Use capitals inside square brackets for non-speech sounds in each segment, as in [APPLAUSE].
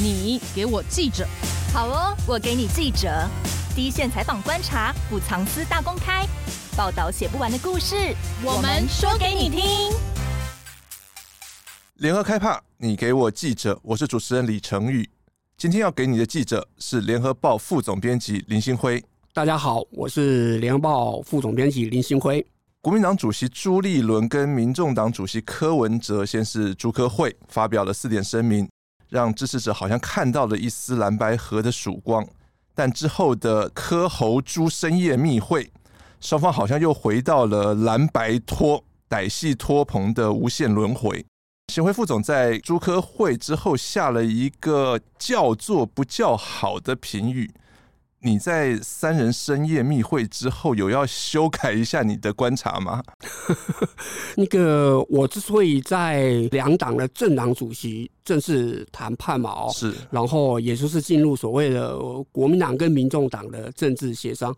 你给我记者。好哦，我给你记者。第一线采访观察，不藏私大公开，报道写不完的故事，我们说给你听。联合开帕，你给我记者，我是主持人李成宇。今天要给你的记者是联合报副总编辑林兴辉。大家好，我是联合报副总编辑林兴辉。国民党主席朱立伦跟民众党主席柯文哲先是朱科会发表了四点声明。让支持者好像看到了一丝蓝白河的曙光，但之后的柯侯朱深夜密会，双方好像又回到了蓝白托歹戏托棚的无限轮回。协会副总在朱柯会之后下了一个叫做不叫好的评语。你在三人深夜密会之后，有要修改一下你的观察吗？[LAUGHS] 那个，我之所以在两党的政党主席正式谈判嘛，哦，是，然后也就是进入所谓的国民党跟民众党的政治协商。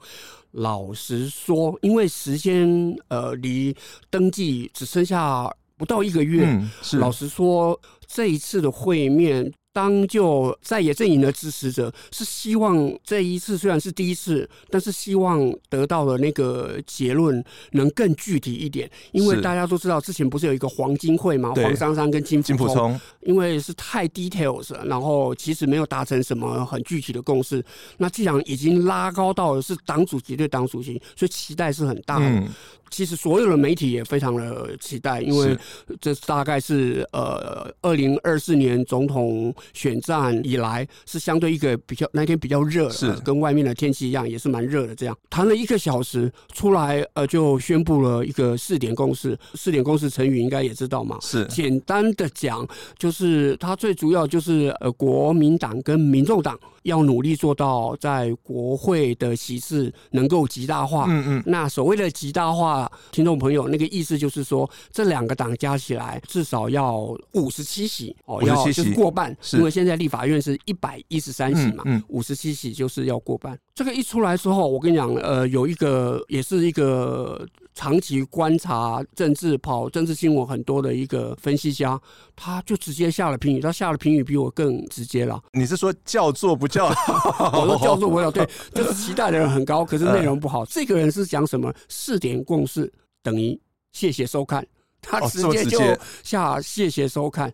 老实说，因为时间呃离登记只剩下不到一个月，嗯，是。老实说，这一次的会面。当就在野阵营的支持者是希望这一次虽然是第一次，但是希望得到的那个结论能更具体一点，因为大家都知道之前不是有一个黄金会嘛？黄珊珊跟金金溥聪，因为是太 details 了，然后其实没有达成什么很具体的共识。那既然已经拉高到了是党主席对党主席，所以期待是很大的。嗯其实所有的媒体也非常的期待，因为这大概是呃二零二四年总统选战以来是相对一个比较那天比较热，是跟外面的天气一样，也是蛮热的。这样谈了一个小时出来，呃，就宣布了一个四点共识。四点共识，成语应该也知道嘛？是简单的讲，就是它最主要就是呃国民党跟民众党要努力做到在国会的席次能够极大化。嗯嗯，那所谓的极大化。听众朋友，那个意思就是说，这两个党加起来至少要五十七席哦，要就是过半，因为现在立法院是一百一十三席嘛，五十七席就是要过半。这个一出来之后，我跟你讲，呃，有一个也是一个长期观察政治、跑政治新闻很多的一个分析家，他就直接下了评语，他下了评语比我更直接了。你是说叫做不叫？[LAUGHS] 我说叫做不叫，[LAUGHS] 对，就是期待的人很高，可是内容不好。这个人是讲什么？四点共识等于谢谢收看，他直接就下谢谢收看。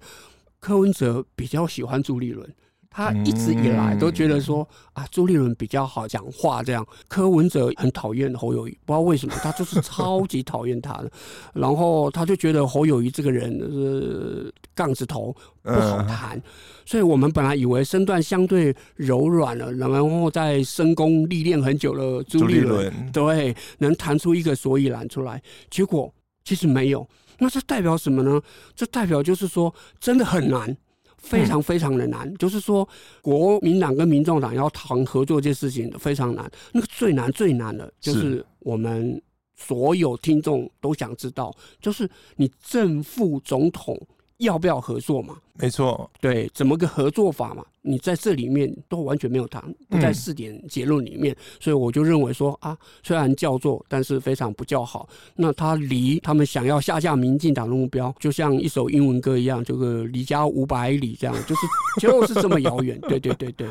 柯文哲比较喜欢朱立伦。他一直以来都觉得说啊，朱立伦比较好讲话，这样柯文哲很讨厌侯友谊，不知道为什么，他就是超级讨厌他的。[LAUGHS] 然后他就觉得侯友谊这个人是杠子头，不好谈。所以我们本来以为身段相对柔软了，然后在深宫历练很久了朱立伦，对，能弹出一个所以然出来。结果其实没有，那这代表什么呢？这代表就是说，真的很难。非常非常的难，嗯、就是说，国民党跟民众党要谈合作这件事情非常难。那个最难最难的，就是我们所有听众都想知道，就是你正副总统要不要合作嘛？没错，对，怎么个合作法嘛？你在这里面都完全没有谈，不在试点结论里面，嗯、所以我就认为说啊，虽然叫做，但是非常不叫好。那他离他们想要下架民进党的目标，就像一首英文歌一样，这个离家五百里这样，就是就是这么遥远。对对对对，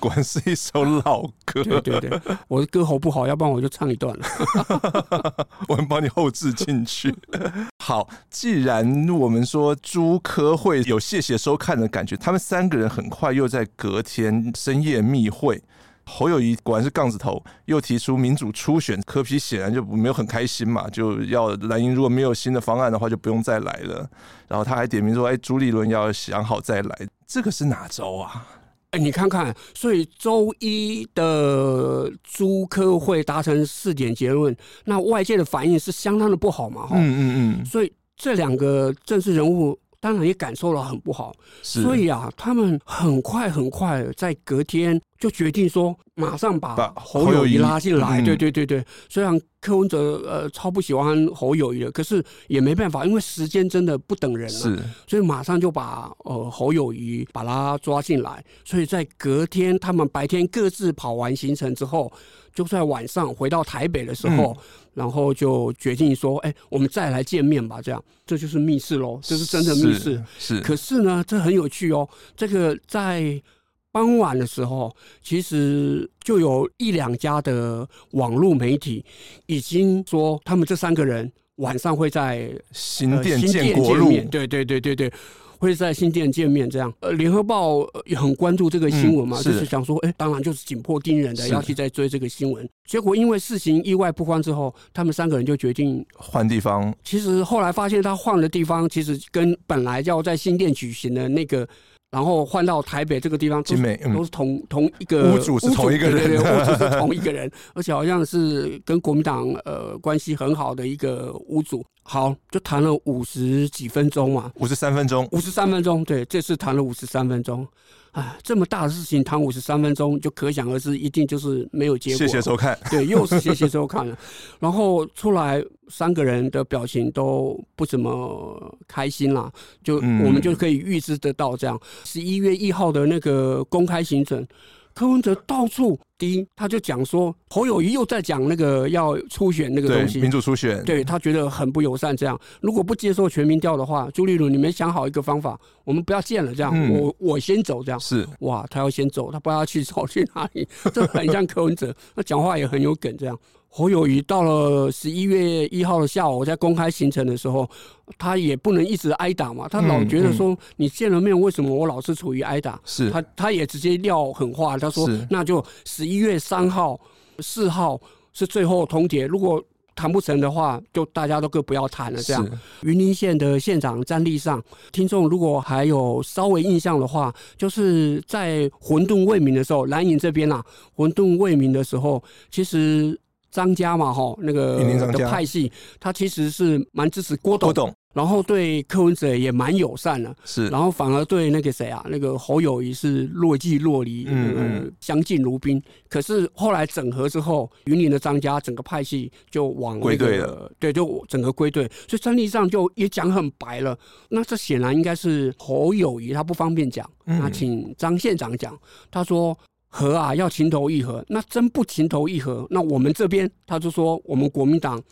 果然是一首老歌。对对对，我的歌喉不好，要不然我就唱一段了。[LAUGHS] 我们帮你后置进去。[LAUGHS] 好，既然我们说朱科会有谢谢收看的感觉，他们三个人很快又在。隔天深夜密会，侯友谊果然是杠子头，又提出民主初选，柯皮显然就没有很开心嘛，就要蓝营如果没有新的方案的话，就不用再来了。然后他还点名说：“哎，朱立伦要想好再来。”这个是哪招啊？哎，你看看，所以周一的朱科会达成四点结论，那外界的反应是相当的不好嘛？哈，嗯嗯嗯。所以这两个政治人物。当然也感受了很不好，所以啊，他们很快很快在隔天就决定说，马上把侯友谊拉进来。对对对对，虽然柯文哲呃超不喜欢侯友谊的，可是也没办法，因为时间真的不等人了，是，所以马上就把呃侯友谊把他抓进来。所以在隔天，他们白天各自跑完行程之后，就在晚上回到台北的时候。嗯然后就决定说：“哎，我们再来见面吧。”这样，这就是密室喽，这是真的密室。是，是可是呢，这很有趣哦。这个在傍晚的时候，其实就有一两家的网络媒体已经说，他们这三个人晚上会在新店建国路，对对对对对。会在新店见面，这样。呃，联合报也很关注这个新闻嘛，嗯、是就是想说，哎、欸，当然就是紧迫盯人的，要去再追这个新闻。结果因为事情意外不欢之后，他们三个人就决定换地方。其实后来发现他换的地方，其实跟本来要在新店举行的那个。然后换到台北这个地方，都是都是同同一个屋主是同一个人，对对，[LAUGHS] 屋主是同一个人，而且好像是跟国民党呃关系很好的一个屋主。好，就谈了五十几分钟嘛，五十三分钟，五十三分钟，对，这次谈了五十三分钟。哎，这么大的事情谈五十三分钟，就可想而知，一定就是没有结果。谢谢收看。[LAUGHS] 对，又是谢谢收看了。然后出来，三个人的表情都不怎么开心啦。就我们就可以预知得到，这样十一月一号的那个公开行程。柯文哲到处，第一，他就讲说侯友谊又在讲那个要初选那个东西，民主初选，对他觉得很不友善。这样，如果不接受全民调的话，朱立伦，你们想好一个方法，我们不要见了。这样，嗯、我我先走。这样是哇，他要先走，他不知道去走 [LAUGHS] 去哪里，这很像柯文哲，他讲话也很有梗。这样。侯友谊到了十一月一号的下午，在公开行程的时候，他也不能一直挨打嘛。他老觉得说，你见了面，为什么我老是处于挨打？是他，他也直接撂狠话，他说：“那就十一月三号、四号是最后通牒，如果谈不成的话，就大家都各不要谈了。”这样，云林县的县长詹丽上，听众如果还有稍微印象的话，就是在混沌未明的时候，蓝营这边啊，混沌未明的时候，其实。张家嘛，哈，那个的派系，他其实是蛮支持郭董，董，然后对柯文哲也蛮友善的，是，然后反而对那个谁啊，那个侯友谊是若即若离，嗯，嗯，相敬如宾。可是后来整合之后，云林的张家整个派系就往归队了，对，就整个归队，所以战力上就也讲很白了。那这显然应该是侯友谊他不方便讲，那请张县长讲，他说。和啊，要情投意合，那真不情投意合，那我们这边他就说，我们国民党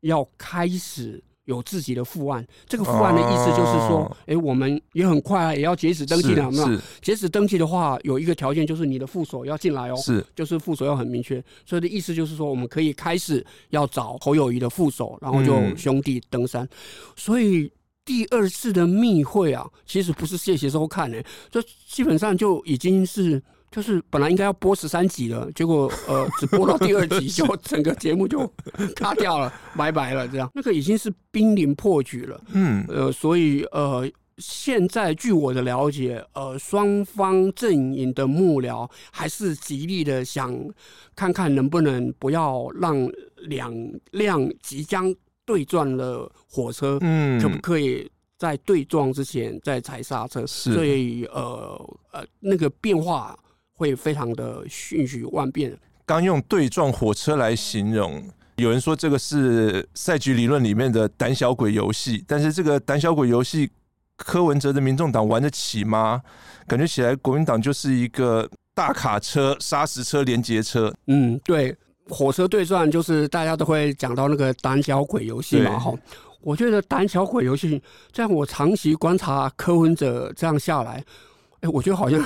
要开始有自己的副案。这个副案的意思就是说，哎、哦欸，我们也很快也要截止登记了，有没有？截止登记的话，有一个条件就是你的副手要进来哦，是，就是副手要很明确。所以的意思就是说，我们可以开始要找侯友谊的副手，然后就兄弟登山。嗯、所以第二次的密会啊，其实不是谢谢收看呢，这基本上就已经是。就是本来应该要播十三集了，结果呃只播到第二集，[LAUGHS] 就整个节目就卡掉了，拜拜了。这样那个已经是濒临破局了。嗯，呃，所以呃现在据我的了解，呃双方阵营的幕僚还是极力的想看看能不能不要让两辆即将对撞的火车，嗯，可不可以在对撞之前再踩刹车？是，所以呃呃那个变化。会非常的瞬息万变。刚用对撞火车来形容，有人说这个是赛局理论里面的胆小鬼游戏，但是这个胆小鬼游戏，柯文哲的民众党玩得起吗？感觉起来国民党就是一个大卡车、砂石车、连接车。嗯，对，火车对撞就是大家都会讲到那个胆小鬼游戏嘛。哈，我觉得胆小鬼游戏，在我长期观察柯文哲这样下来，哎，我觉得好像。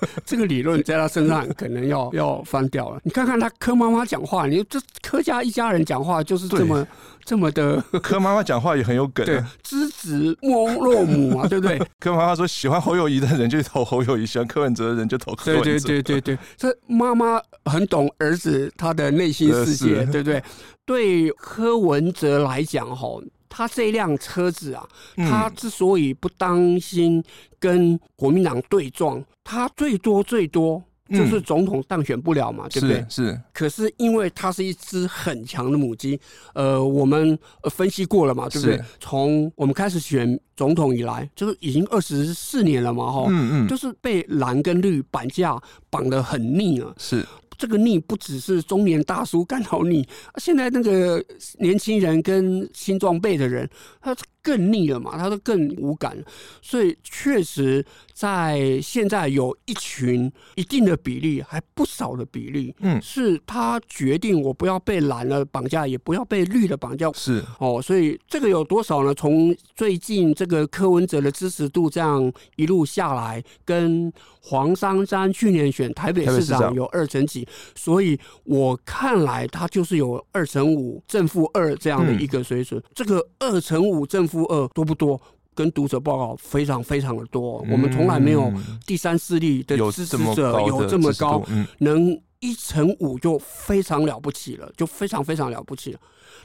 [LAUGHS] 这个理论在他身上可能要要翻掉了。[LAUGHS] 你看看他柯妈妈讲话，你这柯家一家人讲话就是这么这么的。柯妈妈讲话也很有梗，[LAUGHS] 对，知子莫若母嘛，对不对？柯妈妈说，喜欢侯友谊的人就投侯友谊，喜欢柯文哲的人就投柯文哲。对对对对对，这妈妈很懂儿子他的内心世界，对不对？对柯文哲来讲，哈。他这辆车子啊，他之所以不当心跟国民党对撞，他最多最多就是总统当选不了嘛，嗯、对不对？是。是可是因为它是一只很强的母鸡，呃，我们分析过了嘛，对不对？从我们开始选总统以来，就是已经二十四年了嘛，哈，嗯嗯，就是被蓝跟绿绑架绑得很腻了，是。这个腻不只是中年大叔感到腻，现在那个年轻人跟新装备的人，他更腻了嘛，他都更无感，所以确实在现在有一群一定的比例，还不少的比例，嗯，是他决定我不要被蓝的绑架，也不要被绿的绑架，是。哦，所以这个有多少呢？从最近这个柯文哲的支持度这样一路下来，跟黄珊珊去年选台北市长有二成几，所以我看来他就是有二成五正负二这样的一个水准，嗯、这个二成五正负二多不多？跟读者报告非常非常的多，我们从来没有第三势力的支持者有这么高，能一乘五就非常了不起了，就非常非常了不起了。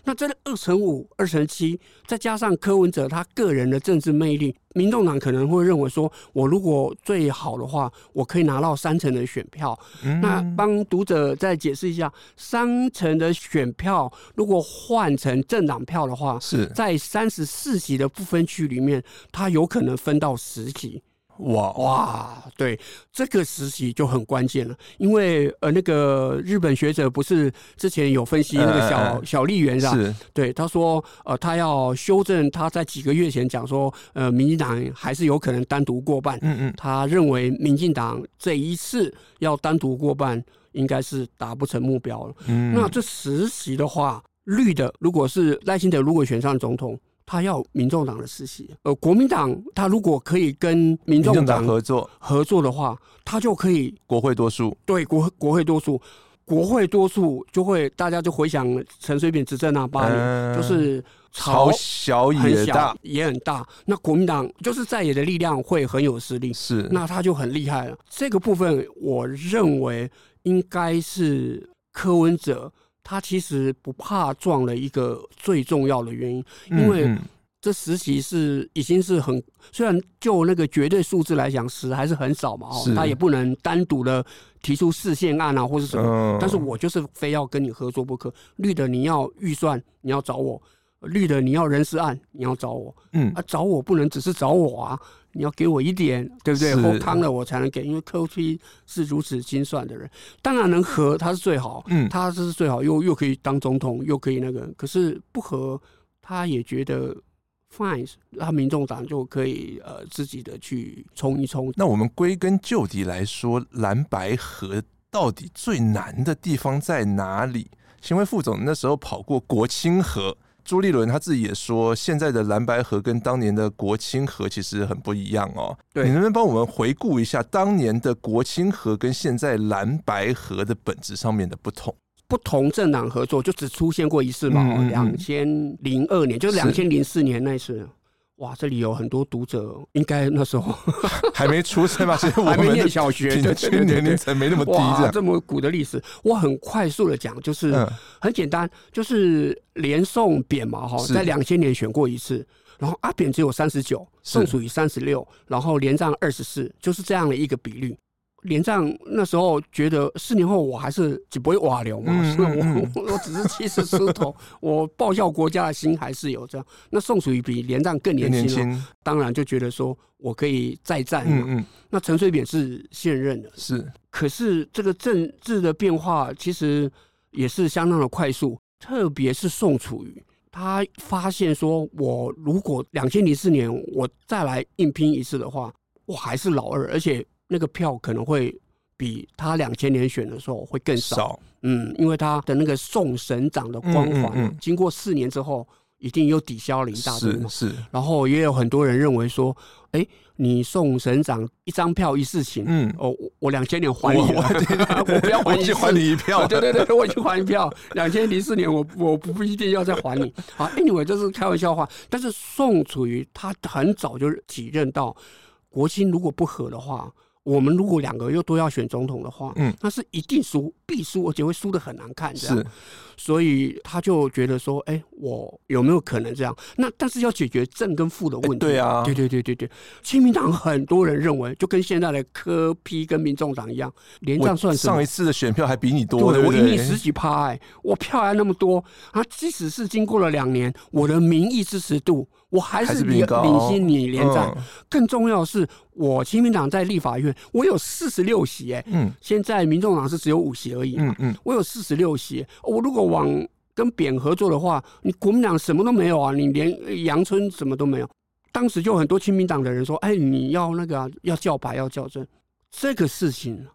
那这个二乘五、二乘七，再加上柯文哲他个人的政治魅力，民众党可能会认为说，我如果最好的话，我可以拿到三成的选票。嗯、那帮读者再解释一下，三成的选票如果换成政党票的话，是在三十四席的不分区里面，他有可能分到十席。哇哇，对，这个时期就很关键了，因为呃，那个日本学者不是之前有分析那个小、呃、小笠原是吧？是，对，他说呃，他要修正他在几个月前讲说，呃，民进党还是有可能单独过半。嗯嗯，他认为民进党这一次要单独过半，应该是达不成目标了。嗯，那这实习的话，绿的如果是赖清德如果选上总统。他要民众党的实习，呃，国民党他如果可以跟民众党合作合作的话，他就可以国会多数。对，国国会多数，国会多数就会大家就回想陈水扁执政那八年，嗯、就是朝小也大也很大。那国民党就是在野的力量会很有实力，是那他就很厉害了。这个部分我认为应该是柯文哲。他其实不怕撞了一个最重要的原因，因为这实习是已经是很，虽然就那个绝对数字来讲，十还是很少嘛，哦，他也不能单独的提出释宪案啊，或是什么，但是我就是非要跟你合作不可。绿的你要预算，你要找我。绿的，你要人事案，你要找我，嗯啊，找我不能只是找我啊，你要给我一点，对不对？喝汤了我才能给，因为柯 P 是如此精算的人，当然能合他是最好，嗯，他是最好，又又可以当总统，又可以那个，可是不合他也觉得 fine，他民众党就可以呃自己的去冲一冲。那我们归根究底来说，蓝白合到底最难的地方在哪里？行为副总那时候跑过国亲合。朱立伦他自己也说，现在的蓝白河跟当年的国清河其实很不一样哦。对，你能不能帮我们回顾一下当年的国清河跟现在蓝白河的本质上面的不同？不同政党合作就只出现过一次嘛？两千零二年，就是两千零四年那一次。哇，这里有很多读者，应该那时候 [LAUGHS] 还没出生吧？其实 [LAUGHS] 我们还没念小学，平均年龄层没那么低。哇，这么古的历史，我很快速的讲，就是很简单，就是连宋扁嘛，哈，在两千年选过一次，然后阿扁只有三十九，宋楚瑜三十六，然后连战二十四，就是这样的一个比率。连战那时候觉得四年后我还是只不会瓦流嘛，嗯嗯、我 [LAUGHS] 我只是七十出头，[LAUGHS] 我报效国家的心还是有这样。那宋楚瑜比连战更年轻，当然就觉得说我可以再战。嗯嗯。那陈水扁是现任的，是。可是这个政治的变化其实也是相当的快速，特别是宋楚瑜，他发现说我如果两千零四年我再来硬拼一次的话，我还是老二，而且。那个票可能会比他两千年选的时候会更少，少嗯，因为他的那个宋省长的光环，嗯嗯嗯、经过四年之后，一定又抵消了一大堆嘛。是，是然后也有很多人认为说，哎、欸，你宋省长一张票一事情，嗯，哦，我两千年还你了，我，不要还 [LAUGHS] 你，还你一票，对对对，我已经还一票。两千零四年我，我我不一定要再还你。啊，anyway，这是开玩笑话。但是宋楚瑜他很早就体认到，国亲如果不和的话。我们如果两个又都要选总统的话，嗯，那是一定输，必输，而且会输的很难看，这样。是，所以他就觉得说，哎，我有没有可能这样？那但是要解决正跟负的问题。对啊，对对对对对。亲民党很多人认为，就跟现在的柯批跟民众党一样，连战算什么？上一次的选票还比你多，对对，我赢你十几趴，哎，我票还那么多啊！即使是经过了两年，我的民意支持度。我还是领领先你连战，更重要的是，我亲民党在立法院，我有四十六席，哎，嗯，现在民众党是只有五席而已，嗯嗯，我有四十六席，我如果往跟扁合作的话，你国民党什么都没有啊，你连阳春什么都没有。当时就很多亲民党的人说：“哎，你要那个、啊、要叫牌要校正，这个事情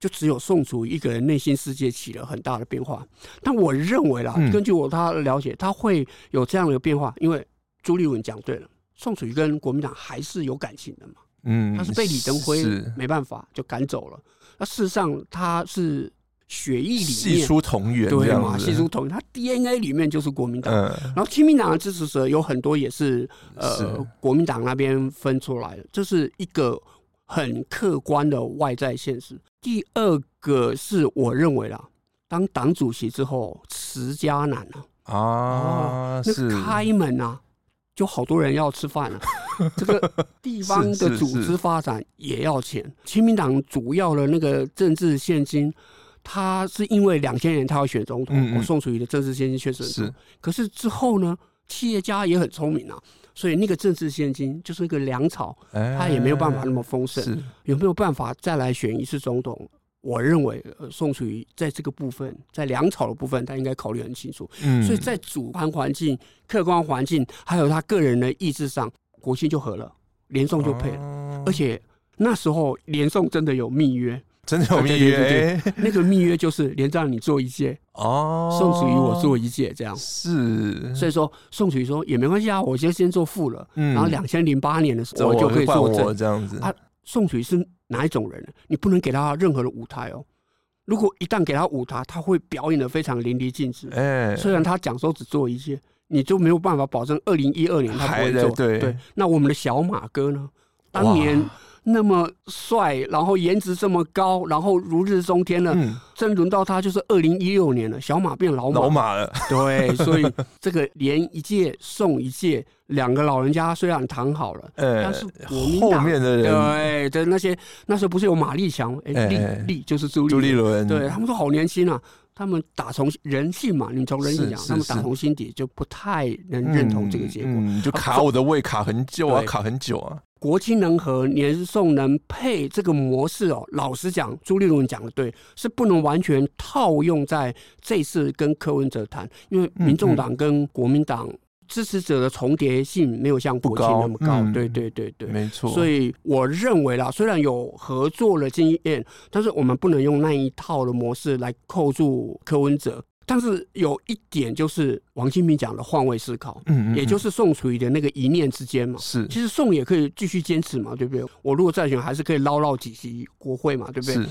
就只有宋楚瑜一个人内心世界起了很大的变化。但我认为啦，根据我他的了解，他会有这样的变化，因为朱立文讲对了，宋楚瑜跟国民党还是有感情的嘛。嗯，他是被李登辉没办法就赶走了。那事实上他是。”血液里面系出同源，对嘛？系出同源，他 DNA 里面就是国民党。嗯、然后亲民党的支持者有很多也是呃是国民党那边分出来的，这是一个很客观的外在现实。第二个是我认为啦，当党主席之后，持家难啊啊，哦、那开门啊，就好多人要吃饭了。[LAUGHS] 这个地方的组织发展也要钱，亲民党主要的那个政治献金。他是因为两千年他要选总统，嗯嗯，我宋楚瑜的政治献金确实多。是，可是之后呢，企业家也很聪明啊，所以那个政治献金就是一个粮草，欸、他也没有办法那么丰盛。是有没有办法再来选一次总统？我认为宋楚瑜在这个部分，在粮草的部分，他应该考虑很清楚。嗯，所以在主观环境、客观环境，还有他个人的意志上，国庆就合了，连宋就配了，哦、而且那时候连宋真的有密约。真的有密约，对对对，那个密约就是连让你做一届哦，[LAUGHS] 宋楚瑜我做一届这样是，所以说宋楚瑜说也没关系啊，我就先做副了，嗯，然后两千零八年的时候我就可以做正这样子。啊，宋楚瑜是哪一种人？你不能给他任何的舞台哦，如果一旦给他舞台，他会表演的非常淋漓尽致。哎，虽然他讲说只做一些，你就没有办法保证二零一二年他不会做。对对，那我们的小马哥呢？当年。那么帅，然后颜值这么高，然后如日中天了。嗯，真轮到他就是二零一六年了，小马变老马，老马了。对，所以这个连一届送一届，两个老人家虽然谈好了，欸、[LAUGHS] 但是国民党后面的人，对的那些那时候不是有马立强，哎、欸，立立、欸、就是朱立伦，对他们说好年轻啊。他们打从人性嘛，你从人性讲，他们打从心底就不太能认同这个结果，嗯嗯、就卡我的胃卡很久啊，卡很久啊。国亲能和，年送能配这个模式哦。老实讲，朱立伦讲的对，是不能完全套用在这次跟柯文哲谈，因为民众党跟国民党。支持者的重叠性没有像国亲那么高，嗯、对对对对，没错。所以我认为啦，虽然有合作的经验，但是我们不能用那一套的模式来扣住柯文哲。但是有一点就是王金平讲的换位思考，嗯，嗯，嗯，也就是宋楚瑜的那个一念之间嘛。是，其实宋也可以继续坚持嘛，对不对？我如果再选，还是可以捞捞几席国会嘛，对不对？是。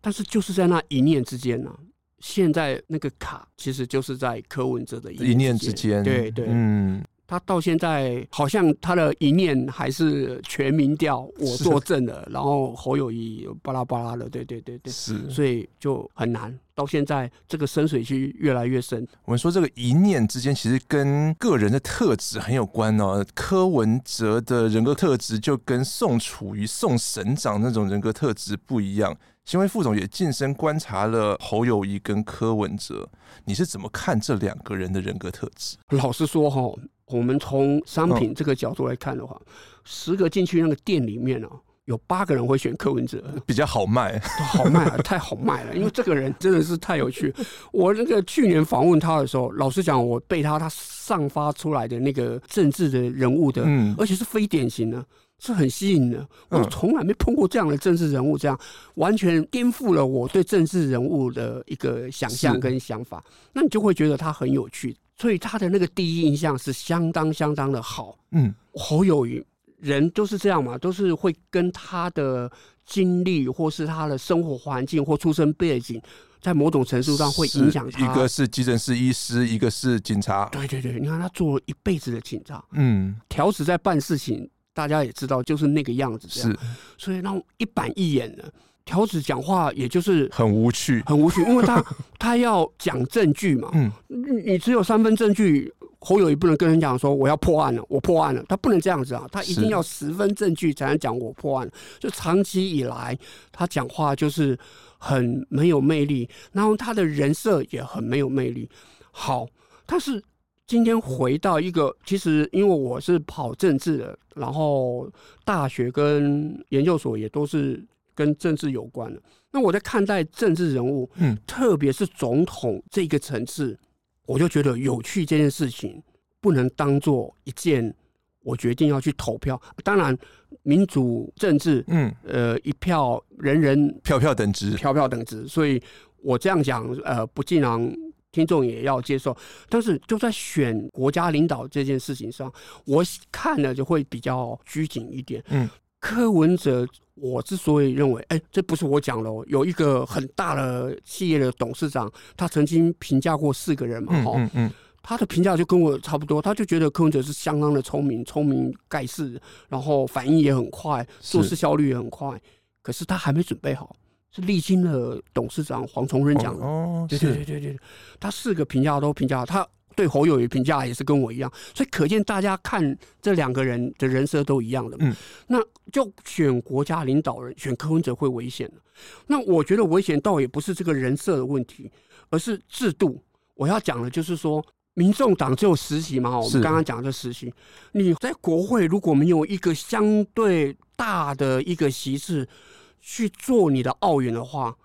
但是就是在那一念之间呢、啊。现在那个卡其实就是在柯文哲的一念之间，对对，嗯，他到现在好像他的一念还是全民调我作证了，然后侯友谊巴拉巴拉的，对对对对，是，所以就很难。到现在这个深水区越来越深。我们说这个一念之间其实跟个人的特质很有关哦。柯文哲的人格特质就跟宋楚瑜、宋省长那种人格特质不一样。新闻副总也近身观察了侯友谊跟柯文哲，你是怎么看这两个人的人格特质？老实说哈，我们从商品这个角度来看的话，十个进去那个店里面呢，有八个人会选柯文哲，比较好卖，好卖啊，[LAUGHS] 太好卖了，因为这个人真的是太有趣。我那个去年访问他的时候，老实讲，我被他他散发出来的那个政治的人物的，嗯，而且是非典型的。是很吸引的，我从来没碰过这样的政治人物，这样完全颠覆了我对政治人物的一个想象跟想法。那你就会觉得他很有趣，所以他的那个第一印象是相当相当的好。嗯，侯友宜人都是这样嘛，都是会跟他的经历或是他的生活环境或出生背景，在某种程度上会影响他。一个是急诊室医师，一个是警察。对对对，你看他做了一辈子的警察，嗯，条子在办事情。大家也知道，就是那个样子，是，所以让一板一眼的条子讲话，也就是很无趣，很无趣，因为他 [LAUGHS] 他要讲证据嘛，嗯，你只有三分证据，侯友宜不能跟人讲说我要破案了，我破案了，他不能这样子啊，他一定要十分证据才能讲我破案。就长期以来，他讲话就是很没有魅力，然后他的人设也很没有魅力。好，他是。今天回到一个，其实因为我是跑政治的，然后大学跟研究所也都是跟政治有关的。那我在看待政治人物，嗯，特别是总统这个层次，我就觉得有趣这件事情不能当做一件我决定要去投票。当然，民主政治，嗯，呃，一票人人票票等值，票票等值。所以我这样讲，呃，不尽然听众也要接受。但是就在选国家领导这件事情上，我看了就会比较拘谨一点。嗯，柯文哲。我之所以认为，哎、欸，这不是我讲的哦。有一个很大的企业的董事长，他曾经评价过四个人嘛，哈、嗯嗯嗯，他的评价就跟我差不多。他就觉得柯文哲是相当的聪明，聪明盖世，然后反应也很快，做事效率也很快。可是他还没准备好，是历经了董事长黄崇仁讲的。哦，对对对对对，他四个评价都评价他。对侯友宜评价也是跟我一样，所以可见大家看这两个人的人设都一样的。嗯，那就选国家领导人，选柯文哲会危险。那我觉得危险倒也不是这个人设的问题，而是制度。我要讲的就是说，民众党只有实习嘛，我们刚刚讲的实习，你在国会如果没有一个相对大的一个席次去做你的奥运的话。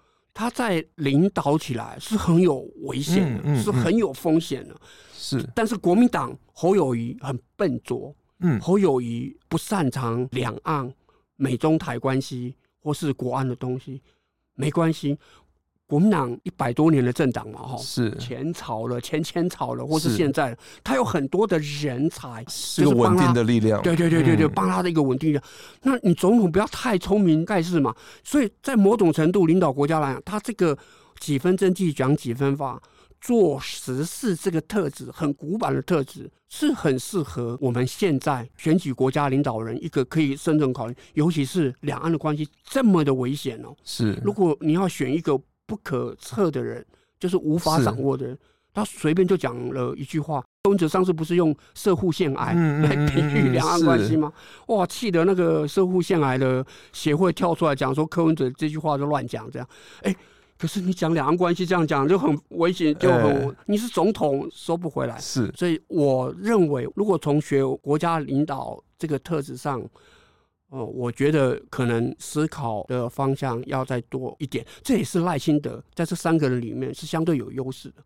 他在领导起来是很有危险的，嗯嗯嗯、是很有风险的。是，但是国民党侯友谊很笨拙，嗯，侯友谊不擅长两岸、美中台关系或是国安的东西，没关系。国民党一百多年的政党嘛，哈，是前朝了，前前朝了，或是现在，他有很多的人才，是个稳定的力量。对对对对对，帮他的一个稳定的。那你总统不要太聪明盖世嘛。所以在某种程度领导国家来讲，他这个几分政绩讲几分法，做实事这个特质，很古板的特质，是很适合我们现在选举国家领导人一个可以慎重考虑。尤其是两岸的关系这么的危险哦。是，如果你要选一个。不可测的人，就是无法掌握的人。他随便就讲了一句话。柯文哲上次不是用摄护腺癌来比喻两岸关系吗？哇，气得那个摄护腺癌的协会跳出来讲说，柯文哲这句话就乱讲，这样。哎，可是你讲两岸关系这样讲就很危险，就很你是总统收不回来。是，所以我认为，如果从学国家领导这个特质上。哦，我觉得可能思考的方向要再多一点，这也是赖清德在这三个人里面是相对有优势的，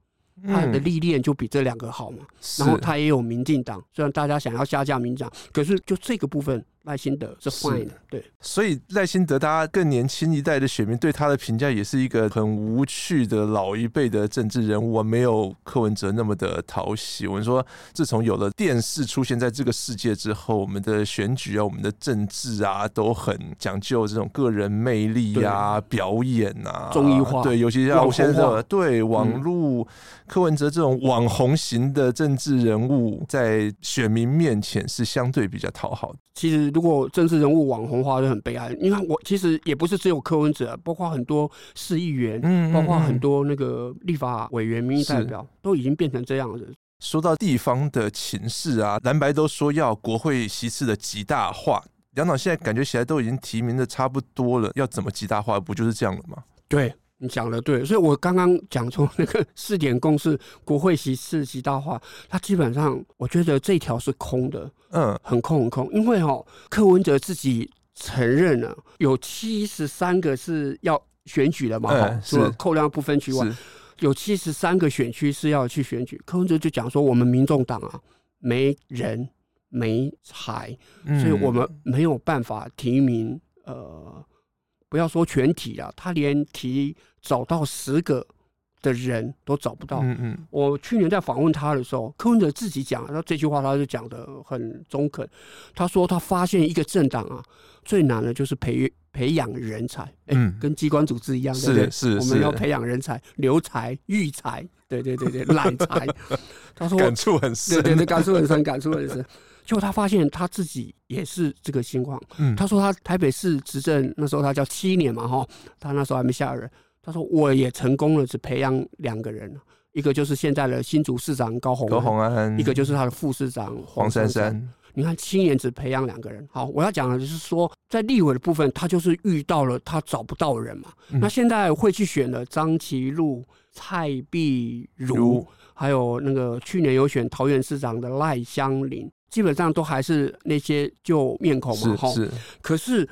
他的历练就比这两个好嘛。然后他也有民进党，虽然大家想要下架民进党，可是就这个部分。赖辛德是 fine 的，对，所以赖辛德，大家更年轻一代的选民对他的评价也是一个很无趣的老一辈的政治人物，没有柯文哲那么的讨喜。我们说，自从有了电视出现在这个世界之后，我们的选举啊，我们的政治啊，都很讲究这种个人魅力啊、表演啊、综艺化。对，尤其像现在的对网络柯文哲这种网红型的政治人物，在选民面前是相对比较讨好的。其实，如果政治人物网红化就很悲哀。你看，我其实也不是只有柯文哲，包括很多市议员，嗯，包括很多那个立法委员、民意代表，都已经变成这样子。说到地方的情势啊，蓝白都说要国会席次的极大化，两党现在感觉起来都已经提名的差不多了，要怎么极大化？不就是这样了吗？对。你讲的对，所以我刚刚讲出那个 [LAUGHS] 四点公式，国会席次极大化，它基本上我觉得这条是空的，嗯，很空很空，因为哦，柯文哲自己承认了，有七十三个是要选举的嘛，嗯，除了扣量不分区外，有七十三个选区是要去选举，柯文哲就讲说，我们民众党啊，没人没财，所以我们没有办法提名，呃。不要说全体了，他连提找到十个的人都找不到。嗯嗯，我去年在访问他的时候，柯文哲自己讲，他这句话他就讲的很中肯。他说他发现一个政党啊，最难的就是培培养人才。嗯，跟机关组织一样，对不对？是，我们要培养人才，留才、育才，对对对对，[LAUGHS] 揽才。他说感触很深，对对对，感触很深，感触很深。结果他发现他自己也是这个情况。嗯，他说他台北市执政那时候他叫七年嘛哈，他那时候还没下任。他说我也成功了，只培养两个人，一个就是现在的新竹市长高虹，高虹安，一个就是他的副市长黄珊珊。你看七年只培养两个人。好，我要讲的就是说，在立委的部分，他就是遇到了他找不到人嘛。那现在会去选的张其禄、蔡碧如，还有那个去年有选桃园市长的赖香伶。基本上都还是那些旧面孔嘛，哈。可是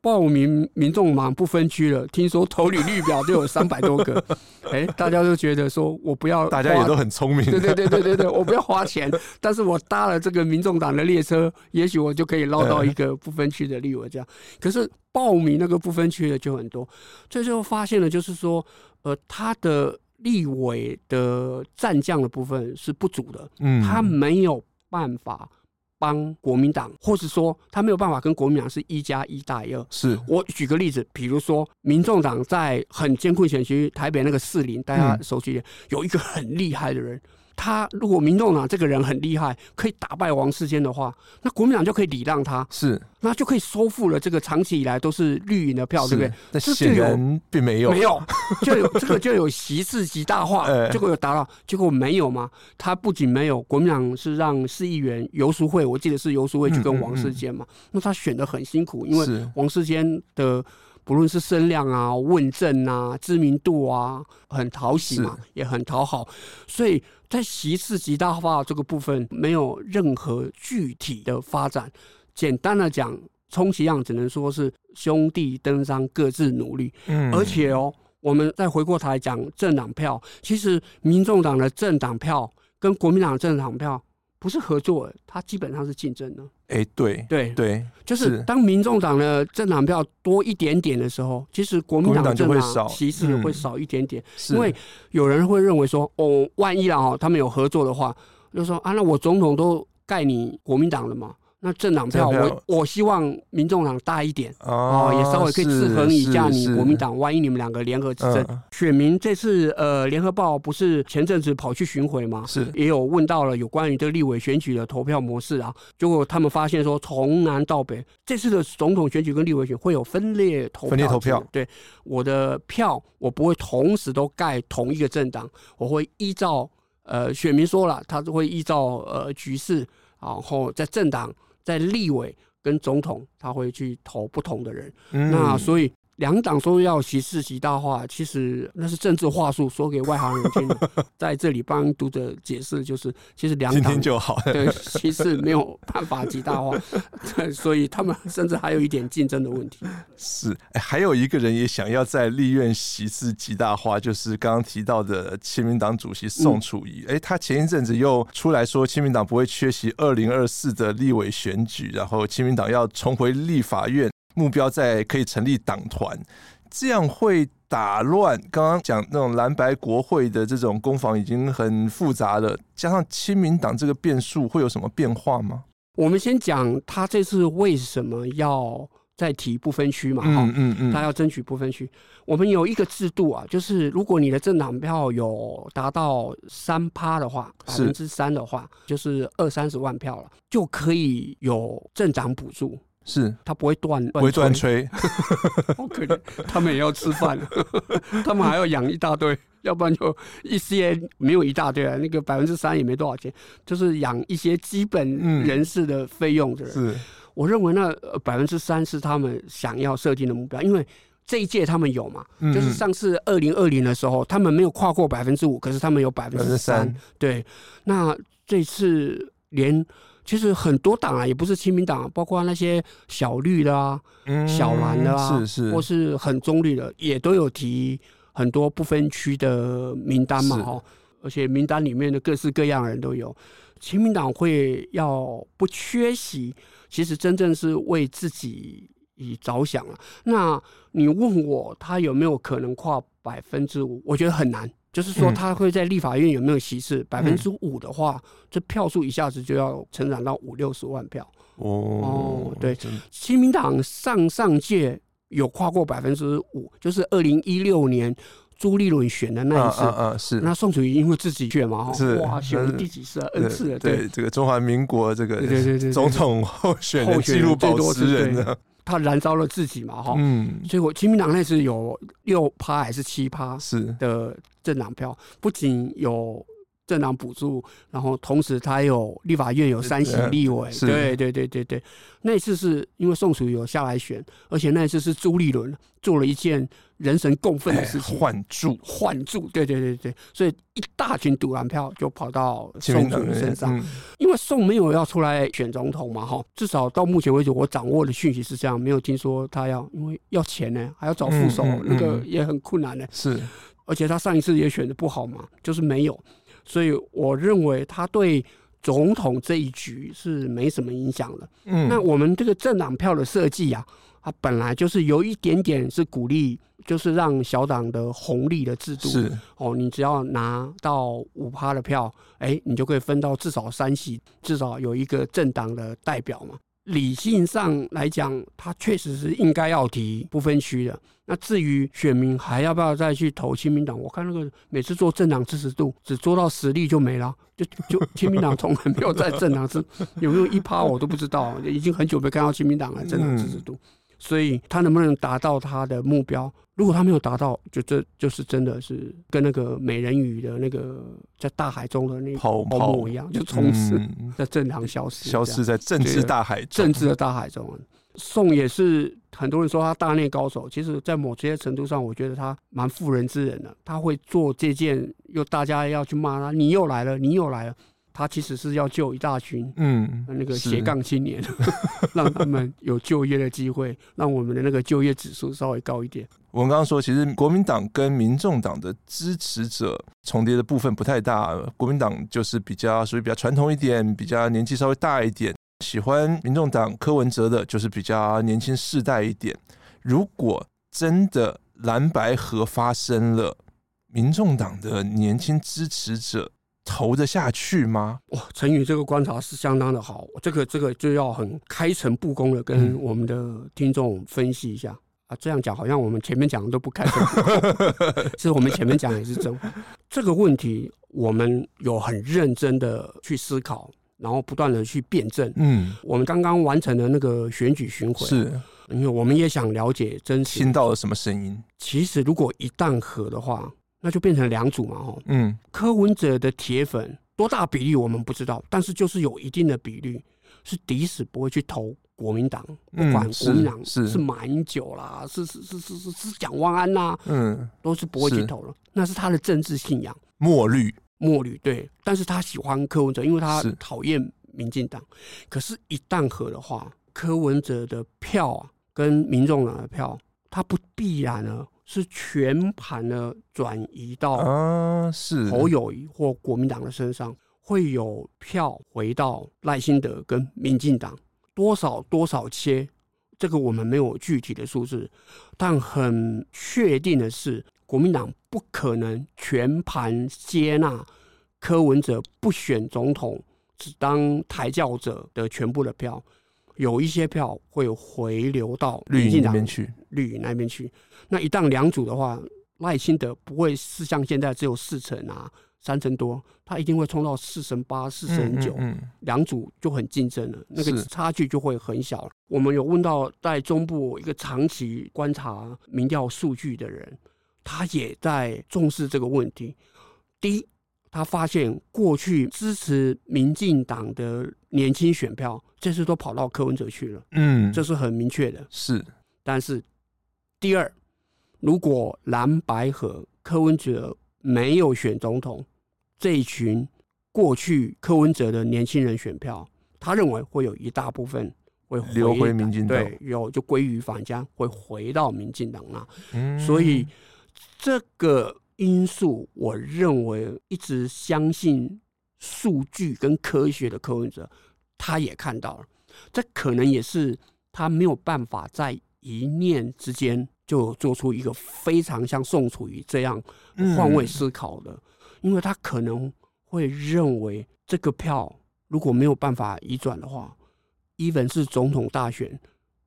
报名民众党不分区了，听说投履历表就有 [LAUGHS] 三百多个，哎、欸，大家都觉得说我不要，[LAUGHS] 大家也都很聪明，对对对对对对，我不要花钱，[LAUGHS] 但是我搭了这个民众党的列车，也许我就可以捞到一个不分区的立委这样。可是报名那个不分区的就很多，最后发现了就是说，呃，他的立委的战将的部分是不足的，嗯，他没有办法。帮国民党，或是说他没有办法跟国民党是一加一大于二。是我举个例子，比如说民众党在很艰困选区台北那个士林，大家熟悉嗯，有一个很厉害的人。他如果民众党这个人很厉害，可以打败王世坚的话，那国民党就可以礼让他，是那就可以收复了这个长期以来都是绿营的票，对不对？那显然并没有，没有，就有 [LAUGHS] 这个就有席次极大化，结果有达到，结果没有吗？他不仅没有，国民党是让市议员游淑慧，我记得是游淑慧去跟王世坚嘛，那他选的很辛苦，因为王世坚的。不论是声量啊、问政啊、知名度啊，很讨喜嘛，也很讨好，所以在席次极大化这个部分没有任何具体的发展。简单的讲，充其量只能说是兄弟登山各自努力。嗯，而且哦，我们再回过头来讲政党票，其实民众党的政党票跟国民党的政党票。不是合作，它基本上是竞争的。哎、欸，对对对，就是当民众党的政党票多一点点的时候，其实国民党就会少，席次会少一点点。因为有人会认为说，哦，万一啦哦，他们有合作的话，就说啊，那我总统都盖你国民党了嘛。那政党票，我我希望民众党大一点哦，也稍微可以制衡一下你国民党。万一你们两个联合执政，选民这次呃，联合报不是前阵子跑去巡回吗？是，也有问到了有关于这立委选举的投票模式啊。结果他们发现说，从南到北，这次的总统选举跟立委选会有分裂投票。分裂投票，对，我的票我不会同时都盖同一个政党，我会依照呃选民说了，他会依照呃局势，然后在政党。在立委跟总统，他会去投不同的人，嗯、那所以两党说要席次极大化，其实那是政治话术，说给外行人听的。[LAUGHS] 在这里帮读者解释，就是其实两党就好，对，其实没有办法极大化，[LAUGHS] 所以他们甚至还有一点竞争的问题。是，哎，还有一个人也想要在立院席次极大化，就是刚刚提到的亲民党主席宋楚瑜。哎、嗯，他前一阵子又出来说，亲民党不会缺席二零二四的立委选举，然后亲民党要重回立法院。目标在可以成立党团，这样会打乱刚刚讲那种蓝白国会的这种攻防已经很复杂了，加上亲民党这个变数会有什么变化吗？我们先讲他这次为什么要再提不分区嘛？嗯嗯嗯，他要争取不分区。我们有一个制度啊，就是如果你的政党票有达到三趴的话，百分之三的话，就是二三十万票了，就可以有政党补助。是。他不会断，不会断吹，[LAUGHS] 好可怜，他们也要吃饭，[LAUGHS] 他们还要养一大堆，要不然就一些没有一大堆啊，那个百分之三也没多少钱，就是养一些基本人士的费用的人。是，我认为那百分之三是他们想要设定的目标，因为这一届他们有嘛，就是上次二零二零的时候，他们没有跨过百分之五，可是他们有百分之三，对，那这次连。其实很多党啊，也不是亲民党，包括那些小绿的啊、嗯、小蓝的啊，是是，或是很中立的，也都有提很多不分区的名单嘛，哈。而且名单里面的各式各样的人都有。亲民党会要不缺席，其实真正是为自己以着想了。那你问我他有没有可能跨百分之五？我觉得很难。就是说，他会在立法院有没有席次？百分之五的话，这票数一下子就要成长到五六十万票。哦，对，亲民党上上届有跨过百分之五，就是二零一六年朱立伦选的那一次。嗯嗯，是。那宋楚瑜因为自己选嘛，是哇，选了第几次啊？N 次了。对，这个中华民国这个总统候选人纪录保持人。他燃烧了自己嘛，哈，嗯，所以我亲民党那是有六趴还是七趴是。的政党票，不仅有政党补助，然后同时他有立法院有三席立委，对对对对对。那一次是因为宋楚瑜有下来选，而且那一次是朱立伦做了一件人神共愤的事情，换柱。换柱，对对对对，所以一大群赌蓝票就跑到宋楚瑜身上，因为宋没有要出来选总统嘛，哈，至少到目前为止我掌握的讯息是这样，没有听说他要，因为要钱呢，还要找副手，那个也很困难呢，是，而且他上一次也选的不好嘛，就是没有。所以我认为他对总统这一局是没什么影响的。嗯，那我们这个政党票的设计啊，它本来就是有一点点是鼓励，就是让小党的红利的制度。是哦，你只要拿到五趴的票，哎，你就可以分到至少三席，至少有一个政党的代表嘛。理性上来讲，他确实是应该要提不分区的。那至于选民还要不要再去投亲民党？我看那个每次做政党支持度只做到实力就没了，就就亲民党从来没有在政党是有没有一趴我都不知道，已经很久没看到亲民党的政党支持度。所以他能不能达到他的目标？如果他没有达到，就这就是真的是跟那个美人鱼的那个在大海中的那个泡沫一样，就从此在正常消失，消失在政治大海中，政治的大海中。宋也是很多人说他大内高手，其实，在某些程度上，我觉得他蛮妇人之仁的。他会做这件，又大家要去骂他，你又来了，你又来了。他其实是要救一大群，嗯，那个斜杠青年，[LAUGHS] 让他们有就业的机会，[LAUGHS] 让我们的那个就业指数稍微高一点。我们刚刚说，其实国民党跟民众党的支持者重叠的部分不太大。国民党就是比较属于比较传统一点，比较年纪稍微大一点。喜欢民众党柯文哲的，就是比较年轻世代一点。如果真的蓝白合发生了，民众党的年轻支持者。投得下去吗？哇，陈宇这个观察是相当的好，这个这个就要很开诚布公的跟我们的听众分析一下、嗯、啊。这样讲好像我们前面讲的都不开诚布公，[LAUGHS] 是我们前面讲也是真话。这个问题我们有很认真的去思考，然后不断的去辩证。嗯，我们刚刚完成了那个选举巡回，是因为我们也想了解真实听到了什么声音。其实如果一旦合的话。那就变成两组嘛，吼，嗯，柯文哲的铁粉多大比例我们不知道，但是就是有一定的比率是抵死不会去投国民党，不管国民党是。是马英九啦，是是是是是是蒋万安呐，嗯，都是不会去投了，那是他的政治信仰，墨绿。墨绿对，但是他喜欢柯文哲，因为他讨厌民进党，可是，一旦合的话，柯文哲的票啊，跟民众党的票，他不必然呢。是全盘的转移到啊，是侯友宜或国民党的身上，会有票回到赖清德跟民进党，多少多少切，这个我们没有具体的数字，但很确定的是，国民党不可能全盘接纳柯文哲不选总统，只当抬轿者的全部的票。有一些票会回流到绿营那边去，绿营那边去。那一旦两组的话，赖清德不会是像现在只有四成啊，三成多，他一定会冲到四成八、四成九，两组就很竞争了，那个差距就会很小。我们有问到在中部一个长期观察民调数据的人，他也在重视这个问题。第一。他发现过去支持民进党的年轻选票，这次都跑到柯文哲去了。嗯，这是很明确的。是，但是第二，如果蓝白河柯文哲没有选总统，这一群过去柯文哲的年轻人选票，他认为会有一大部分会回流回民进党，对，有就归于反家，会回到民进党那。嗯，所以这个。因素，我认为一直相信数据跟科学的柯文哲，他也看到了，这可能也是他没有办法在一念之间就做出一个非常像宋楚瑜这样换位思考的，因为他可能会认为这个票如果没有办法移转的话，even 是总统大选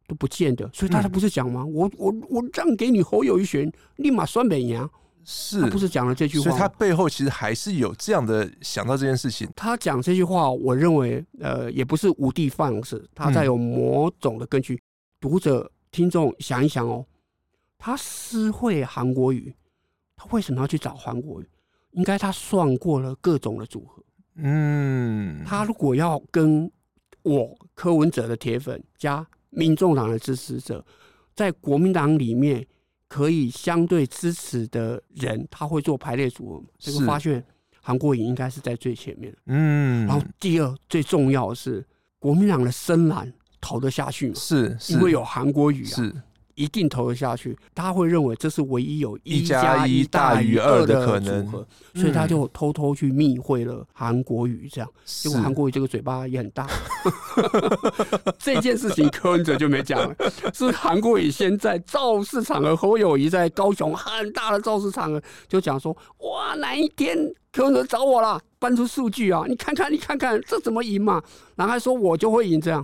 都不见得，所以大家不是讲吗？我我我让给你侯友宜选，立马算北赢。是，他不是讲了这句话，所以他背后其实还是有这样的想到这件事情。他讲这句话，我认为呃，也不是无的放矢，他在有某种的根据。读者听众想一想哦，他私会韩国语，他为什么要去找韩国语？应该他算过了各种的组合。嗯，他如果要跟我柯文哲的铁粉加民众党的支持者，在国民党里面可以相对支持的人，他会做排列组合。这个发现韩国瑜应该是在最前面。嗯，然后第二最重要的是国民党的深蓝投得下去吗？是，因为有韩国瑜啊。是。一定投得下去，他会认为这是唯一有一加一大于二的可能，所以他就偷偷去密会了韩国瑜，这样结果韩国瑜这个嘴巴也很大。[LAUGHS] 这件事情柯文哲就没讲了，是韩国瑜先在造势场合，侯友谊在高雄很大的造势场合就讲说：哇，哪一天柯文哲找我了，搬出数据啊，你看看，你看看这怎么赢嘛？然后还说我就会赢这样。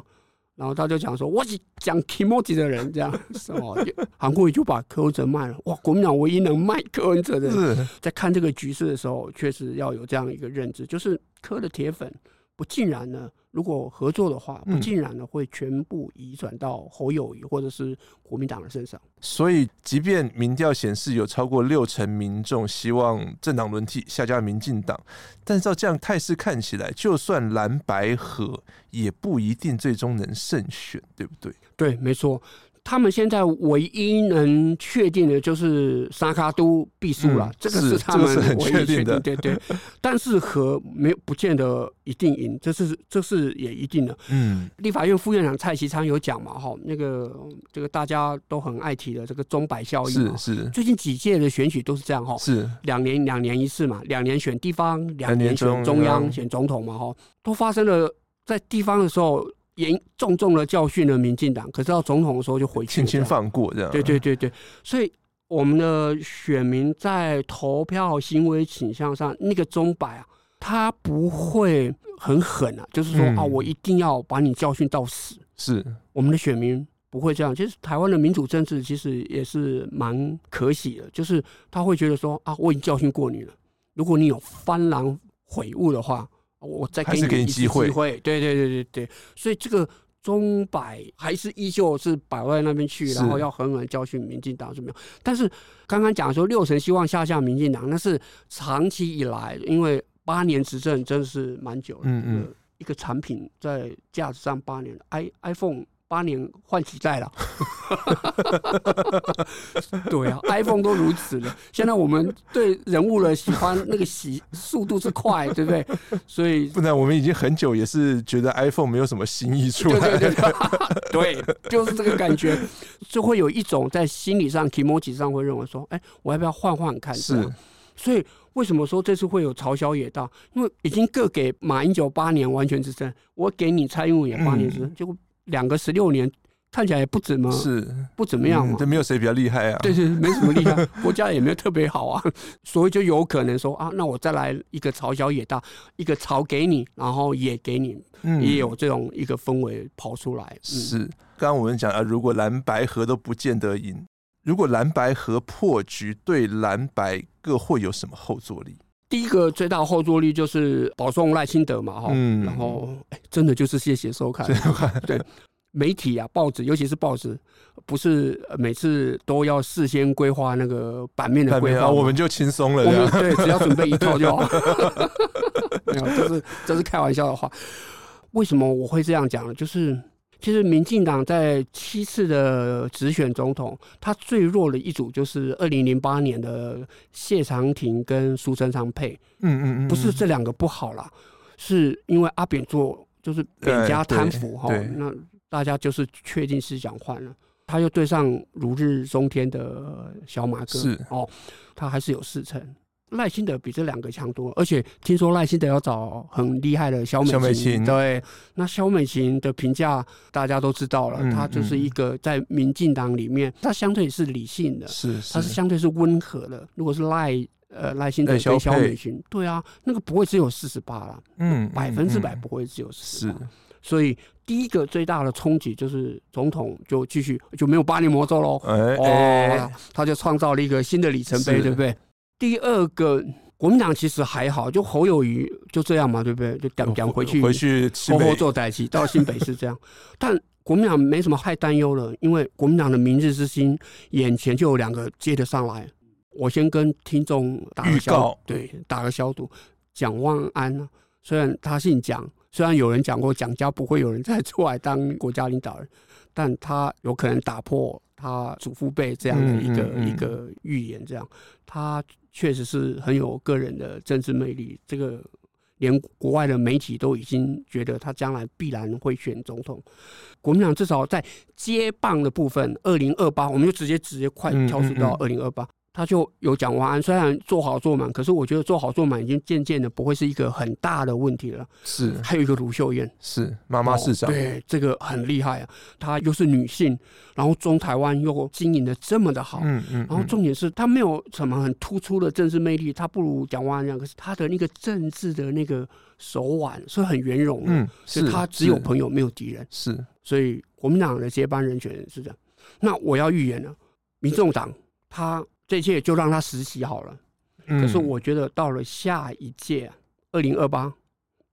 然后他就讲说：“我是讲 Kimoji 的人，这样 [LAUGHS] 哦。”韩国瑜就把柯文哲卖了。哇，国民党唯一能卖柯文哲的人，在看这个局势的时候，确实要有这样一个认知，就是柯的铁粉不尽然呢。如果合作的话，不尽然呢会全部移转到侯友谊或者是国民党的身上。所以，即便民调显示有超过六成民众希望政党轮替下架民进党，但照这样态势看起来，就算蓝白合也不一定最终能胜选，对不对？对，没错。他们现在唯一能确定的就是沙卡都必输了，这个是他们唯一确定的。对对，[LAUGHS] 但是和没有不见得一定赢，这是这是也一定的。嗯，立法院副院长蔡其昌有讲嘛，哈，那个这个大家都很爱提的这个钟摆效应，是是。最近几届的选举都是这样哈，是两年两年一次嘛，两年选地方，两年选中央选总统嘛，哈，都发生了在地方的时候。严重重的教训了民进党，可是到总统的时候就回去，轻轻放过这样。对对对对，所以我们的选民在投票行为倾向上，那个钟摆啊，他不会很狠啊，就是说、嗯、啊，我一定要把你教训到死。是我们的选民不会这样。其实台湾的民主政治其实也是蛮可喜的，就是他会觉得说啊，我已经教训过你了，如果你有幡然悔悟的话。我再给你一次机会，对对对对对，所以这个钟摆还是依旧是摆在那边去，然后要狠狠教训民进党怎么样？但是刚刚讲说六成希望下下民进党，那是长期以来，因为八年执政真的是蛮久了，嗯嗯，一个产品在价值上八年，i iPhone。八年换几代了，[LAUGHS] 对啊，iPhone 都如此了。现在我们对人物的喜欢，那个喜速度是快，对不对？所以不然我们已经很久也是觉得 iPhone 没有什么新意出来，对对对，对，就是这个感觉，就会有一种在心理上、emoji 上会认为说，哎，我要不要换换看？是，所以为什么说这次会有嘲笑野大？因为已经各给马英九八年完全执政，我给你蔡英文也八年执政，结果。两个十六年看起来也不怎么是不怎么样嘛，这、嗯、没有谁比较厉害啊？对对，没什么厉害，[LAUGHS] 国家也没有特别好啊，所以就有可能说啊，那我再来一个朝小野大，一个朝给你，然后也给你，嗯、也有这种一个氛围跑出来。嗯、是，刚刚我们讲啊，如果蓝白河都不见得赢，如果蓝白河破局，对蓝白各会有什么后坐力？第一个最大的后坐力就是保送赖清德嘛，哈、嗯，然后真的就是谢谢收看，对媒体啊，报纸，尤其是报纸，不是每次都要事先规划那个版面的规划，我们就轻松了，对，只要准备一套就好。[LAUGHS] 没有，这是这是开玩笑的话。为什么我会这样讲呢？就是。其实民进党在七次的直选总统，他最弱的一组就是二零零八年的谢长廷跟苏贞昌配。嗯嗯嗯，不是这两个不好啦，是因为阿扁做就是扁家贪腐哈，那大家就是确定是想换了，他又对上如日中天的小马哥，是哦，他还是有四成。赖清德比这两个强多，而且听说赖清德要找很厉害的萧美琴。萧美琴对，那萧美琴的评价大家都知道了，她、嗯、就是一个在民进党里面，她相对是理性的，是，她是相对是温和的。如果是赖呃赖清德跟萧美琴，对啊，那个不会只有四十八了，嗯，百分之百不会只有四十八。所以第一个最大的冲击就是总统就继续就没有八年魔咒喽，哎，哎哦，他就创造了一个新的里程碑，对不对？第二个国民党其实还好，就侯友谊就这样嘛，对不对？就讲讲回去，回去好好做代起，到新北是这样。[LAUGHS] 但国民党没什么太担忧了，因为国民党的明日之星眼前就有两个接得上来，我先跟听众打个消，对，打个消毒。蒋万安呢，虽然他姓蒋，虽然有人讲过蒋家不会有人再出来当国家领导人，但他有可能打破他祖父辈这样的一个、一个预言。这样，他确实是很有个人的政治魅力。这个连国外的媒体都已经觉得他将来必然会选总统。国民党至少在接棒的部分，二零二八，我们就直接直接快跳出到二零二八。他就有讲完，虽然做好做满，可是我觉得做好做满已经渐渐的不会是一个很大的问题了。是，还有一个卢秀燕，是妈妈市长，对，这个很厉害啊。她又是女性，然后中台湾又经营的这么的好，嗯嗯，然后重点是她没有什么很突出的政治魅力，她不如蒋万安可是她的那个政治的那个手腕是很圆融的，嗯，是她只有朋友没有敌人，是，所以国民党的接班人选是这样。那我要预言了，民众党他。这一届就让他实习好了，可是我觉得到了下一届二零二八，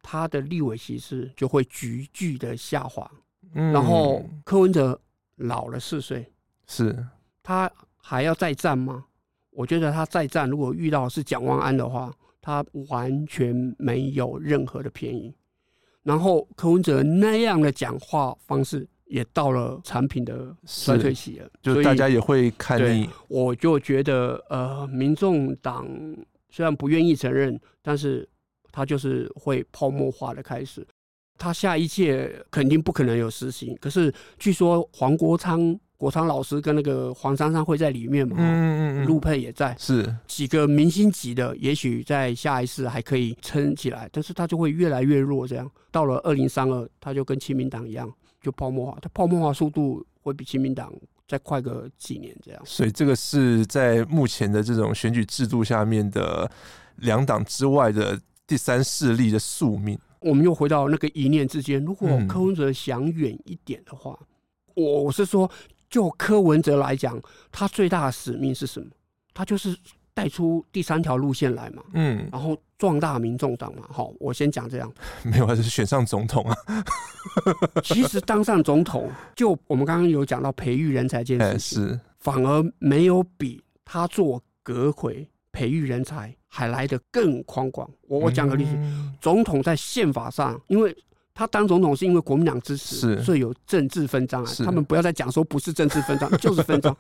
他的立委席次就会急剧的下滑。然后柯文哲老了四岁，是他还要再战吗？我觉得他再战，如果遇到是蒋万安的话，他完全没有任何的便宜。然后柯文哲那样的讲话方式。也到了产品的衰退期了，就大家也会看你。我就觉得，呃，民众党虽然不愿意承认，但是他就是会泡沫化的开始。他下一届肯定不可能有实行，可是据说黄国昌、国昌老师跟那个黄珊珊会在里面嘛，嗯嗯嗯，陆佩也在，是几个明星级的，也许在下一次还可以撑起来，但是他就会越来越弱。这样到了二零三二，他就跟亲民党一样。就泡沫化，它泡沫化速度会比亲民党再快个几年这样。所以这个是在目前的这种选举制度下面的两党之外的第三势力的宿命。我们又回到那个一念之间，如果柯文哲想远一点的话，嗯、我是说，就柯文哲来讲，他最大的使命是什么？他就是。带出第三条路线来嘛，嗯，然后壮大民众党嘛，好，我先讲这样，[LAUGHS] 没有，还是选上总统啊。[LAUGHS] 其实当上总统，就我们刚刚有讲到培育人才这件事情，是反而没有比他做阁揆培育人才还来得更宽广。我我讲个例子，总统在宪法上，因为他当总统是因为国民党支持，所以有政治分赃啊。他们不要再讲说不是政治分赃，[LAUGHS] 就是分赃。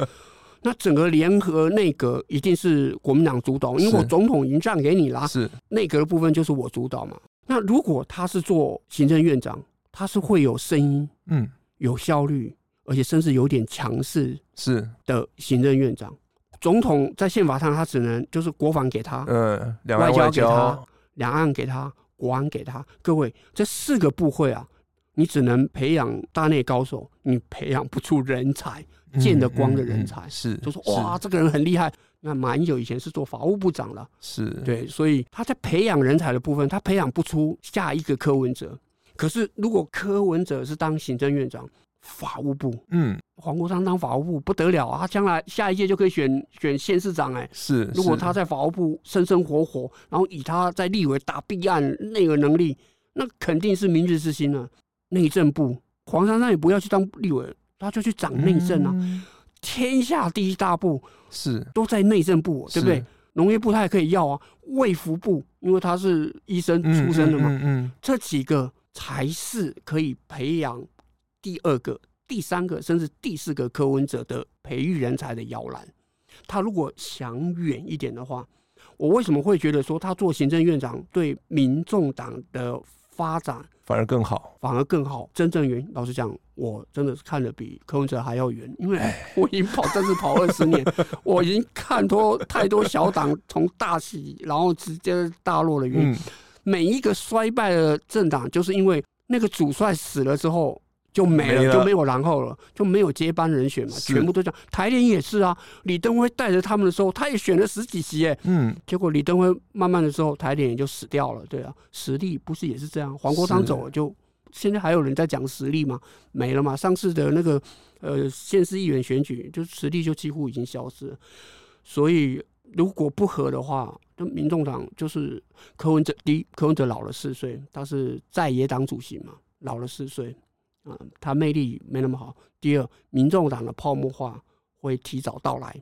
那整个联合内阁一定是国民党主导，因为我总统已经让给你啦，是内阁的部分就是我主导嘛。那如果他是做行政院长，他是会有声音，嗯，有效率，而且甚至有点强势，是的行政院长。总统在宪法上他只能就是国防给他，嗯，外交给他，两岸给他，国安给他。各位，这四个部会啊，你只能培养大内高手，你培养不出人才。见得光的人才、嗯嗯嗯、是，就说哇，这个人很厉害。那马英九以前是做法务部长了，是对，所以他在培养人才的部分，他培养不出下一个柯文哲。可是如果柯文哲是当行政院长，法务部，嗯，黄国昌当法务部不得了啊，他将来下一届就可以选选县市长哎、欸。是，如果他在法务部生生活活，然后以他在立委打弊案那个能力，那肯定是明日之星了。内政部黄珊珊也不要去当立委。他就去掌内政啊，嗯、天下第一大部是都在内政部，对不对？农业部他也可以要啊，卫福部，因为他是医生出身的嘛，嗯嗯嗯、这几个才是可以培养第二个、第三个，甚至第四个科文者的培育人才的摇篮。他如果想远一点的话，我为什么会觉得说他做行政院长对民众党的发展？反而更好，反而更好。真正原因，老实讲，我真的是看得比柯文哲还要远，因为我已经跑政治跑二十年，[LAUGHS] 我已经看多太多小党从大起，然后直接大落的原因。嗯、每一个衰败的政党，就是因为那个主帅死了之后。就没了，没了就没有然后了，就没有接班人选嘛，全部都这样。台联也是啊，李登辉带着他们的时候，他也选了十几席，哎，嗯，结果李登辉慢慢的时候，台联也就死掉了，对啊，实力不是也是这样？黄国昌走了就，现在还有人在讲实力吗？没了嘛，上次的那个呃县市议员选举，就实力就几乎已经消失了。所以如果不和的话，就民众党就是柯文哲，第一柯文哲老了四岁，他是在野党主席嘛，老了四岁。啊，他魅力没那么好。第二，民众党的泡沫化会提早到来。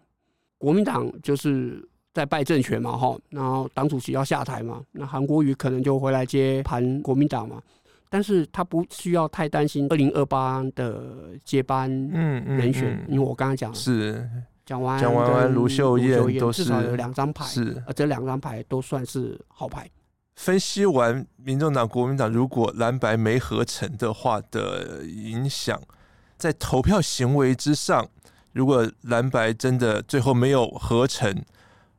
国民党就是在败政权嘛，哈，然后党主席要下台嘛，那韩国瑜可能就回来接盘国民党嘛。但是他不需要太担心二零二八的接班人选，嗯嗯嗯、因为我刚才讲是蒋万蒋万安、卢秀燕都至少有两张牌，是而这两张牌都算是好牌。分析完民众党、国民党如果蓝白没合成的话的影响，在投票行为之上，如果蓝白真的最后没有合成，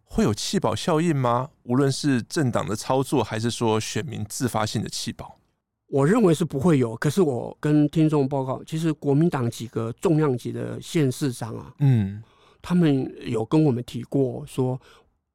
会有弃保效应吗？无论是政党的操作，还是说选民自发性的弃保？我认为是不会有，可是我跟听众报告，其实国民党几个重量级的县市长啊，嗯，他们有跟我们提过，说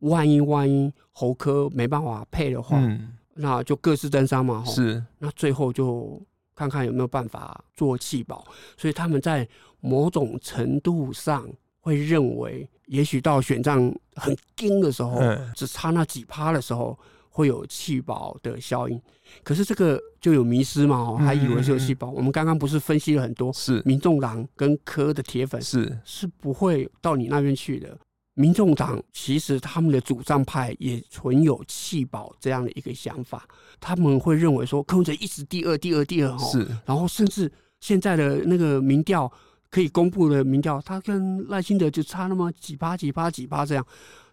万一万一侯科没办法配的话，嗯，那就各自登山嘛，是，那最后就看看有没有办法做弃保，所以他们在某种程度上会认为，也许到选战很紧的时候，嗯，只差那几趴的时候。会有弃保的效应，可是这个就有迷失嘛？哦，还以为是有弃保。我们刚刚不是分析了很多，是民众党跟科的铁粉是是不会到你那边去的。民众党其实他们的主战派也存有弃保这样的一个想法，他们会认为说柯文哲一直第二、第二、第二哦，是，然后甚至现在的那个民调可以公布的民调，他跟赖清德就差那么几趴、几趴、几趴这样，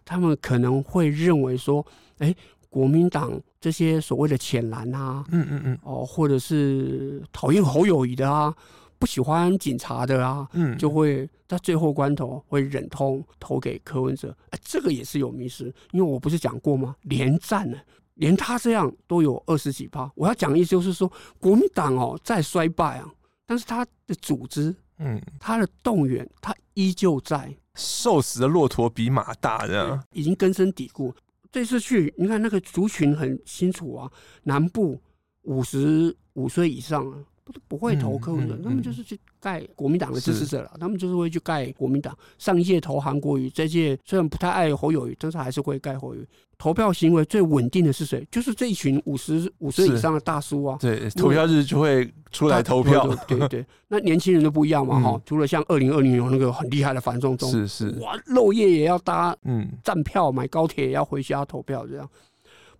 他们可能会认为说，哎。国民党这些所谓的浅蓝啊，嗯嗯嗯，哦，或者是讨厌侯友谊的啊，不喜欢警察的啊，嗯，就会在最后关头会忍痛投给柯文哲。哎，这个也是有迷失，因为我不是讲过吗？连战呢，连他这样都有二十几趴。我要讲的意思就是说，国民党哦再衰败啊，但是他的组织，嗯，他的动员，他依旧在。瘦死的骆驼比马大，的已经根深蒂固。这次去，你看那个族群很清楚啊，南部五十五岁以上啊，不不会投柯文哲，他们就是去盖国民党的支持者了，他们就是会去盖国民党。上一届投韩国瑜，这届虽然不太爱侯友宜，但是还是会盖侯友宜。投票行为最稳定的是谁？就是这一群五十五岁以上的大叔啊。对，投票日就会出来投票。对对对，[LAUGHS] 那年轻人都不一样嘛哈。除了像二零二零有那个很厉害的反送中，是是，哇，漏夜也要搭嗯站票，买高铁也要回家投票这样。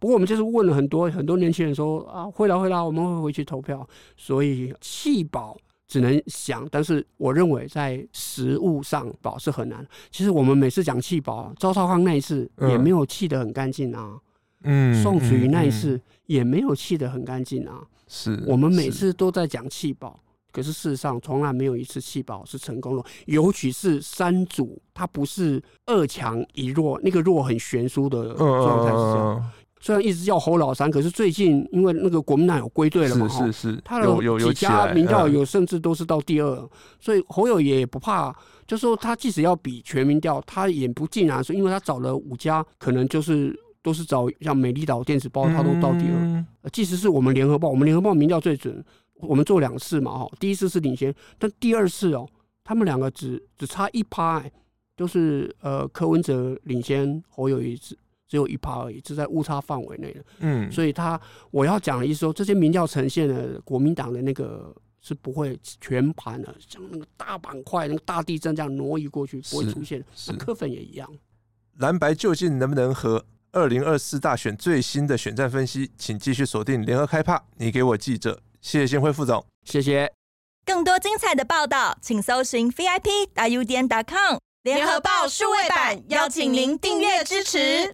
不过我们就是问了很多很多年轻人说啊，会啦会啦，我们会回去投票。所以弃保。只能想，但是我认为在实物上保是很难。其实我们每次讲弃保，赵少康那一次也没有弃得很干净啊。嗯，宋楚瑜那一次也没有弃得很干净啊。是，我们每次都在讲弃保，可是事实上从来没有一次弃保是成功的。尤其是三组，它不是二强一弱，那个弱很悬殊的状态是这样。虽然一直叫侯老三，可是最近因为那个国民党有归队了嘛，是是是，他有几家民调有甚至都是到第二，所以侯友也不怕，就说他即使要比全民调，他也不尽然说，因为他找了五家，可能就是都是找像美丽岛电子报，他都到第二。即使是我们联合报，我们联合报民调最准，我们做两次嘛，哈，第一次是领先，但第二次哦，他们两个只只差一趴，就是呃柯文哲领先侯友宜。只有一趴而已，是在误差范围内的。嗯，所以他我要讲的意思说，这些民调呈现的国民党的那个是不会全盘的，像那个大板块、那个大地震这样挪移过去，不会出现。那科粉也一样。蓝白究竟能不能和二零二四大选最新的选战分析，请继续锁定联合开趴。你给我记者，谢谢新辉副总，谢谢。更多精彩的报道，请搜寻 VIP 大 U 点 com 联合报数位版，邀请您订阅支持。